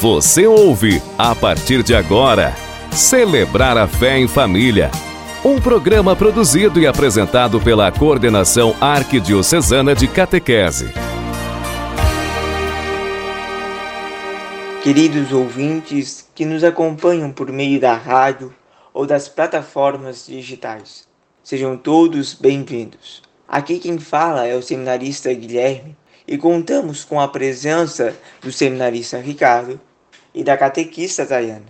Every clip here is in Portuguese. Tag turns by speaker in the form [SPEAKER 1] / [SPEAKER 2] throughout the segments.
[SPEAKER 1] Você ouve, a partir de agora, Celebrar a Fé em Família. Um programa produzido e apresentado pela Coordenação Arquidiocesana de Catequese.
[SPEAKER 2] Queridos ouvintes que nos acompanham por meio da rádio ou das plataformas digitais, sejam todos bem-vindos. Aqui quem fala é o seminarista Guilherme e contamos com a presença do seminarista Ricardo e da catequista Dayana.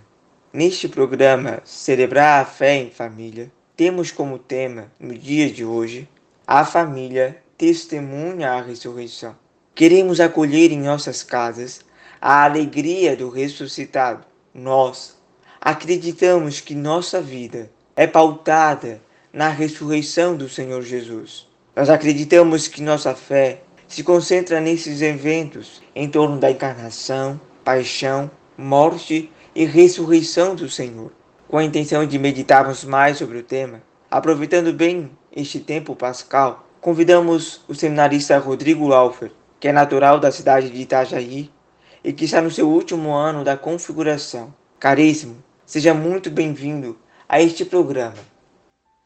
[SPEAKER 2] Neste programa Celebrar a Fé em Família, temos como tema, no dia de hoje, a família testemunha a ressurreição. Queremos acolher em nossas casas a alegria do ressuscitado. Nós acreditamos que nossa vida é pautada na ressurreição do Senhor Jesus. Nós acreditamos que nossa fé se concentra nesses eventos em torno da encarnação, paixão morte e ressurreição do Senhor. Com a intenção de meditarmos mais sobre o tema, aproveitando bem este tempo pascal, convidamos o seminarista Rodrigo Laufer, que é natural da cidade de Itajaí e que está no seu último ano da configuração. Caríssimo, seja muito bem-vindo a este programa.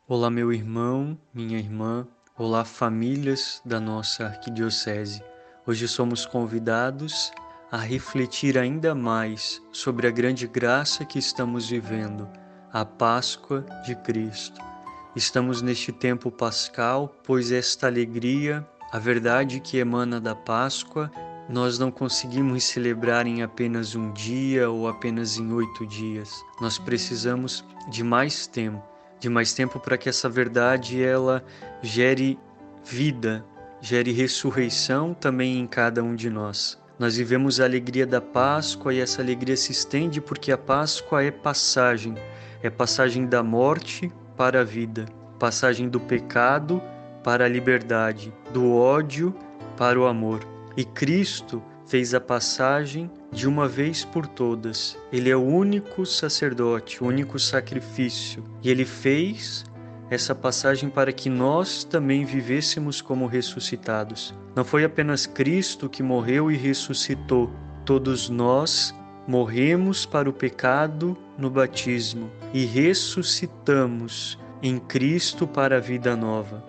[SPEAKER 3] Olá, meu irmão, minha irmã, olá, famílias da nossa arquidiocese. Hoje somos convidados a refletir ainda mais sobre a grande graça que estamos vivendo, a Páscoa de Cristo. Estamos neste tempo pascal, pois esta alegria, a verdade que emana da Páscoa, nós não conseguimos celebrar em apenas um dia ou apenas em oito dias. Nós precisamos de mais tempo, de mais tempo para que essa verdade ela gere vida, gere ressurreição também em cada um de nós. Nós vivemos a alegria da Páscoa e essa alegria se estende porque a Páscoa é passagem, é passagem da morte para a vida, passagem do pecado para a liberdade, do ódio para o amor. E Cristo fez a passagem de uma vez por todas. Ele é o único sacerdote, o único sacrifício. E ele fez essa passagem para que nós também vivêssemos como ressuscitados. Não foi apenas Cristo que morreu e ressuscitou, todos nós morremos para o pecado no batismo e ressuscitamos em Cristo para a vida nova.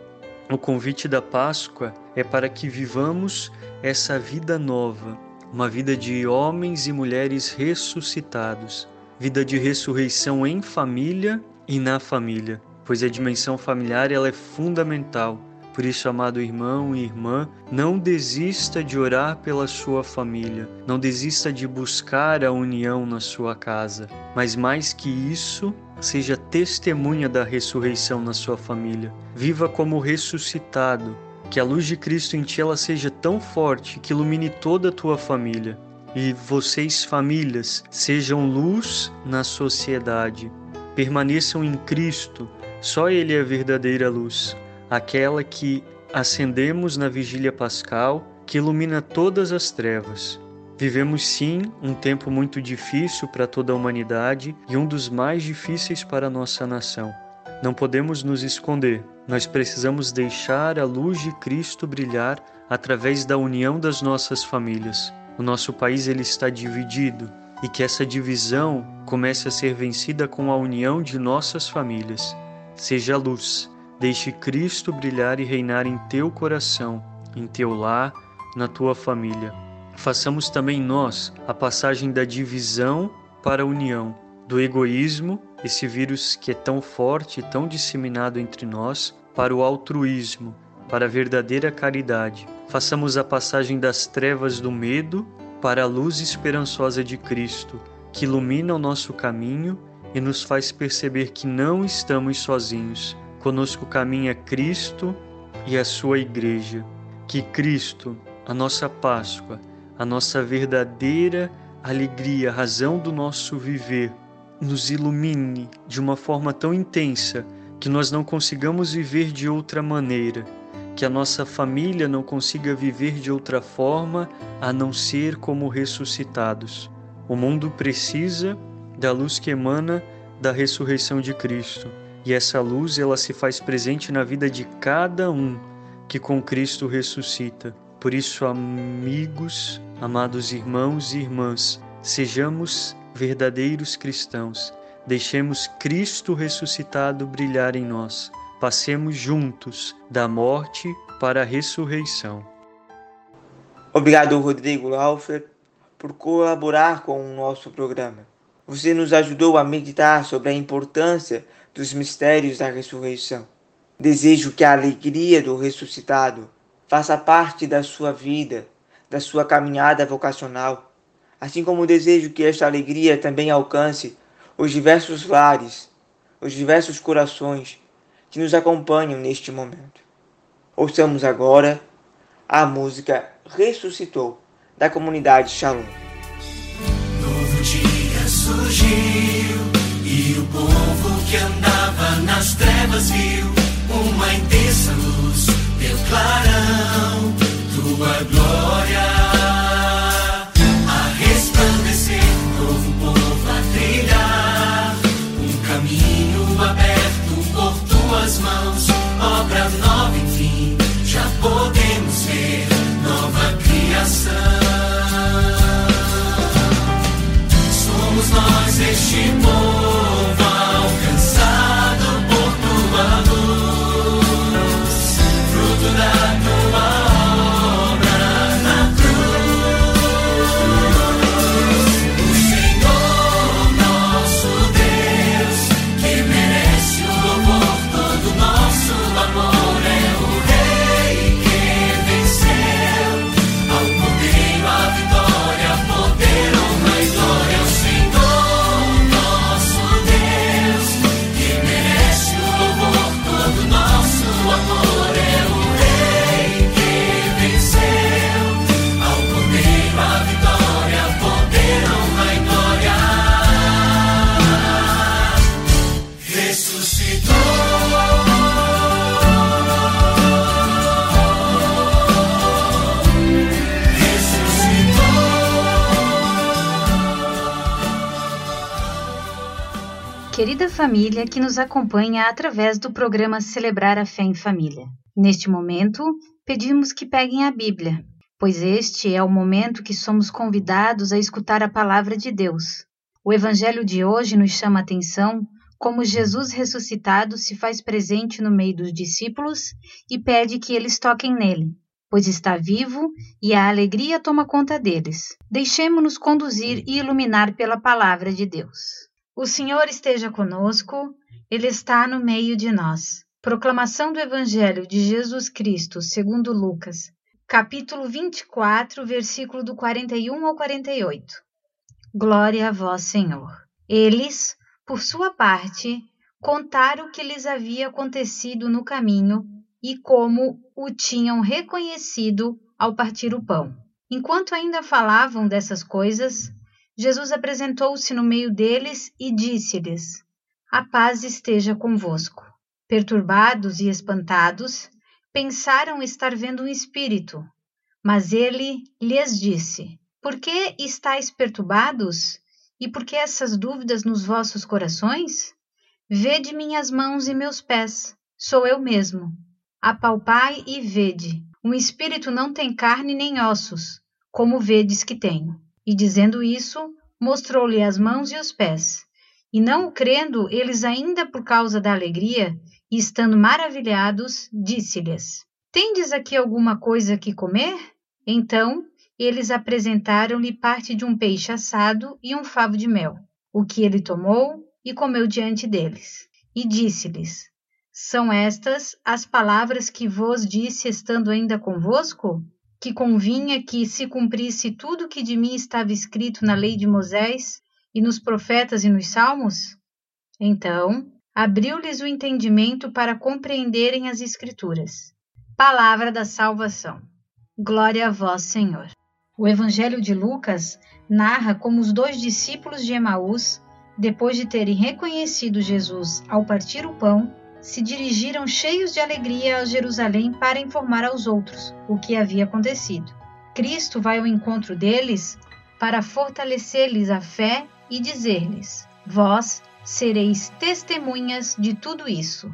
[SPEAKER 3] O convite da Páscoa é para que vivamos essa vida nova, uma vida de homens e mulheres ressuscitados, vida de ressurreição em família e na família pois a dimensão familiar ela é fundamental. Por isso, amado irmão e irmã, não desista de orar pela sua família, não desista de buscar a união na sua casa, mas mais que isso, seja testemunha da ressurreição na sua família. Viva como ressuscitado, que a luz de Cristo em ti ela seja tão forte que ilumine toda a tua família. E vocês, famílias, sejam luz na sociedade. Permaneçam em Cristo, só Ele é a verdadeira luz, aquela que acendemos na vigília pascal, que ilumina todas as trevas. Vivemos sim um tempo muito difícil para toda a humanidade e um dos mais difíceis para a nossa nação. Não podemos nos esconder, nós precisamos deixar a luz de Cristo brilhar através da união das nossas famílias. O nosso país ele está dividido e que essa divisão comece a ser vencida com a união de nossas famílias. Seja luz, deixe Cristo brilhar e reinar em teu coração, em teu lar, na tua família. Façamos também nós a passagem da divisão para a união, do egoísmo, esse vírus que é tão forte e tão disseminado entre nós, para o altruísmo, para a verdadeira caridade. Façamos a passagem das trevas do medo para a luz esperançosa de Cristo, que ilumina o nosso caminho e nos faz perceber que não estamos sozinhos. Conosco caminha Cristo e a sua Igreja. Que Cristo, a nossa Páscoa, a nossa verdadeira alegria, a razão do nosso viver, nos ilumine de uma forma tão intensa que nós não consigamos viver de outra maneira, que a nossa família não consiga viver de outra forma a não ser como ressuscitados. O mundo precisa da luz que emana da ressurreição de Cristo. E essa luz ela se faz presente na vida de cada um que com Cristo ressuscita. Por isso, amigos, amados irmãos e irmãs, Sejamos verdadeiros cristãos, deixemos Cristo ressuscitado brilhar em nós, passemos juntos da morte para a ressurreição.
[SPEAKER 2] Obrigado, Rodrigo Laufer, por colaborar com o nosso programa. Você nos ajudou a meditar sobre a importância dos mistérios da ressurreição. Desejo que a alegria do ressuscitado faça parte da sua vida, da sua caminhada vocacional, assim como desejo que esta alegria também alcance os diversos lares, os diversos corações que nos acompanham neste momento. Ouçamos agora a música Ressuscitou, da comunidade Shalom.
[SPEAKER 4] Novo dia surgiu e o povo que andava nas trevas viu uma intensa luz, teu clarão, tua glória.
[SPEAKER 5] was my família que nos acompanha através do programa Celebrar a Fé em Família. Neste momento, pedimos que peguem a Bíblia, pois este é o momento que somos convidados a escutar a palavra de Deus. O Evangelho de hoje nos chama a atenção como Jesus ressuscitado se faz presente no meio dos discípulos e pede que eles toquem nele, pois está vivo e a alegria toma conta deles. Deixemos-nos conduzir e iluminar pela palavra de Deus. O Senhor esteja conosco, Ele está no meio de nós. Proclamação do Evangelho de Jesus Cristo, segundo Lucas, capítulo 24, versículo do 41 ao 48. Glória a vós, Senhor. Eles, por sua parte, contaram o que lhes havia acontecido no caminho e como o tinham reconhecido ao partir o pão. Enquanto ainda falavam dessas coisas, Jesus apresentou-se no meio deles e disse-lhes: A paz esteja convosco. Perturbados e espantados, pensaram estar vendo um espírito. Mas ele lhes disse: Por que estáis perturbados? E por que essas dúvidas nos vossos corações? Vede minhas mãos e meus pés, sou eu mesmo. Apalpai e vede. Um espírito não tem carne nem ossos, como vedes que tenho. E dizendo isso, mostrou-lhe as mãos e os pés. E não o crendo, eles ainda por causa da alegria, e estando maravilhados, disse-lhes: Tendes aqui alguma coisa que comer? Então eles apresentaram-lhe parte de um peixe assado e um favo de mel, o que ele tomou e comeu diante deles. E disse-lhes: São estas as palavras que vos disse estando ainda convosco? Que convinha que se cumprisse tudo o que de mim estava escrito na lei de Moisés e nos profetas e nos salmos? Então, abriu-lhes o entendimento para compreenderem as Escrituras. Palavra da salvação. Glória a vós, Senhor. O Evangelho de Lucas narra como os dois discípulos de Emaús, depois de terem reconhecido Jesus ao partir o pão, se dirigiram cheios de alegria a Jerusalém para informar aos outros o que havia acontecido. Cristo vai ao encontro deles para fortalecer-lhes a fé e dizer-lhes: Vós sereis testemunhas de tudo isso.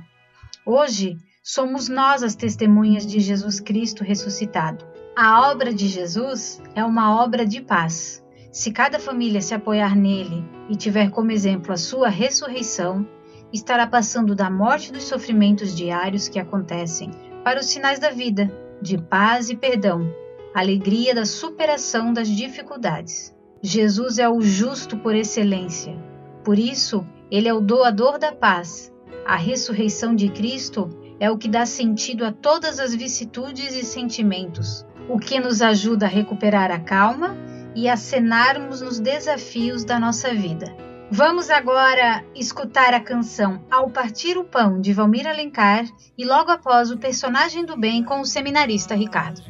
[SPEAKER 5] Hoje somos nós as testemunhas de Jesus Cristo ressuscitado. A obra de Jesus é uma obra de paz, Se cada família se apoiar nele e tiver como exemplo a sua ressurreição, estará passando da morte dos sofrimentos diários que acontecem para os sinais da vida, de paz e perdão, alegria da superação das dificuldades. Jesus é o justo por excelência. Por isso, ele é o doador da paz. A ressurreição de Cristo é o que dá sentido a todas as vicissitudes e sentimentos, o que nos ajuda a recuperar a calma e a cenarmos nos desafios da nossa vida. Vamos agora escutar a canção Ao Partir o Pão de Valmir Alencar e logo após o personagem do bem com o seminarista Ricardo.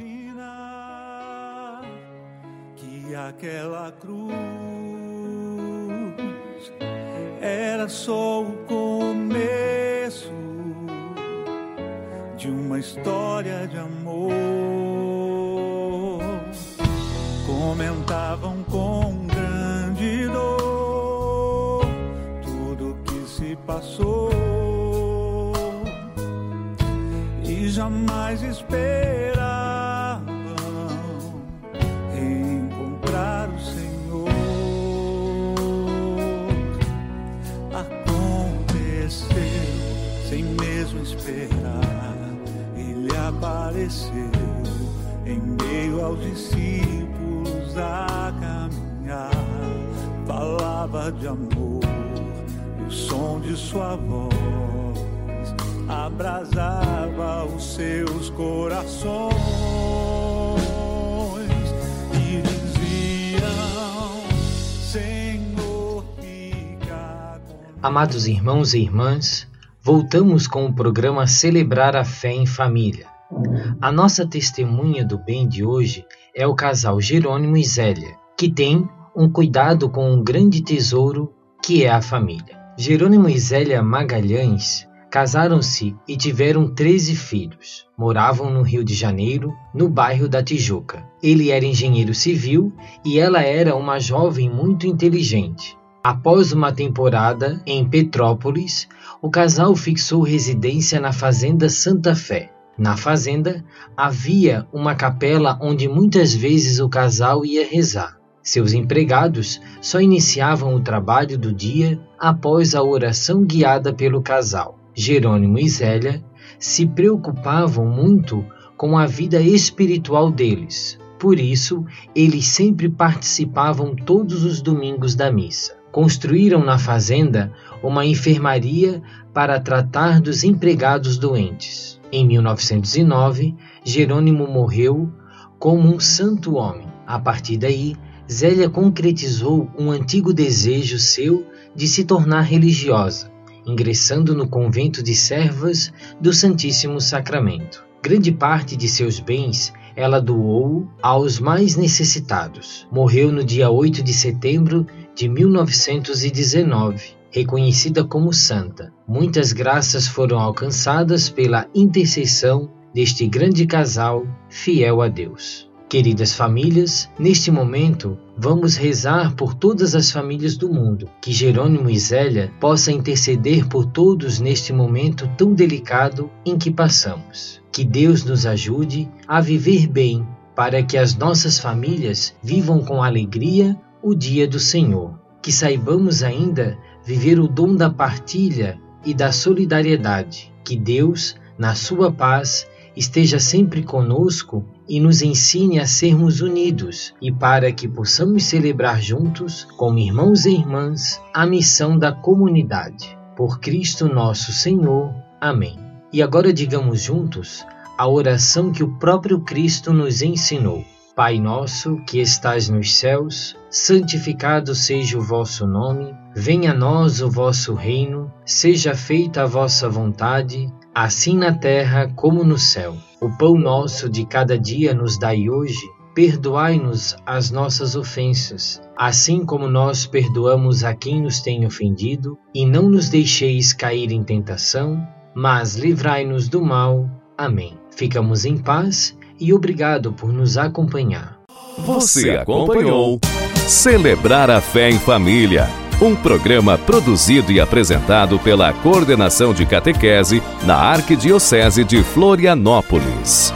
[SPEAKER 6] Que aquela cruz era só o começo de uma história de amor. Comentavam com passou e jamais esperavam encontrar o Senhor. Aconteceu sem mesmo esperar, Ele apareceu em meio aos discípulos a caminhar. Falava de amor som de sua voz abrasava os seus corações e diziam: Senhor, fica.
[SPEAKER 7] Amados irmãos e irmãs, voltamos com o programa Celebrar a Fé em Família. A nossa testemunha do bem de hoje é o casal Jerônimo e Zélia, que tem um cuidado com um grande tesouro que é a família. Jerônimo e Zélia Magalhães casaram-se e tiveram 13 filhos. Moravam no Rio de Janeiro, no bairro da Tijuca. Ele era engenheiro civil e ela era uma jovem muito inteligente. Após uma temporada em Petrópolis, o casal fixou residência na Fazenda Santa Fé. Na fazenda havia uma capela onde muitas vezes o casal ia rezar. Seus empregados só iniciavam o trabalho do dia após a oração guiada pelo casal. Jerônimo e Zélia se preocupavam muito com a vida espiritual deles. Por isso, eles sempre participavam todos os domingos da missa. Construíram na fazenda uma enfermaria para tratar dos empregados doentes. Em 1909, Jerônimo morreu como um santo homem. A partir daí, Zélia concretizou um antigo desejo seu de se tornar religiosa, ingressando no convento de servas do Santíssimo Sacramento. Grande parte de seus bens ela doou aos mais necessitados. Morreu no dia 8 de setembro de 1919, reconhecida como santa. Muitas graças foram alcançadas pela intercessão deste grande casal fiel a Deus. Queridas famílias, neste momento vamos rezar por todas as famílias do mundo, que Jerônimo e Zélia possa interceder por todos neste momento tão delicado em que passamos. Que Deus nos ajude a viver bem, para que as nossas famílias vivam com alegria o dia do Senhor. Que saibamos ainda viver o dom da partilha e da solidariedade. Que Deus, na sua paz, esteja sempre conosco e nos ensine a sermos unidos e para que possamos celebrar juntos, como irmãos e irmãs, a missão da comunidade. Por Cristo nosso Senhor. Amém. E agora digamos juntos a oração que o próprio Cristo nos ensinou. Pai nosso que estais nos céus, santificado seja o vosso nome, venha a nós o vosso reino, seja feita a vossa vontade, assim na terra como no céu. O pão nosso de cada dia nos dai hoje, perdoai-nos as nossas ofensas, assim como nós perdoamos a quem nos tem ofendido, e não nos deixeis cair em tentação, mas livrai-nos do mal. Amém. Ficamos em paz e obrigado por nos acompanhar.
[SPEAKER 1] Você acompanhou Celebrar a Fé em Família, um programa produzido e apresentado pela Coordenação de Catequese na Arquidiocese de Florianópolis.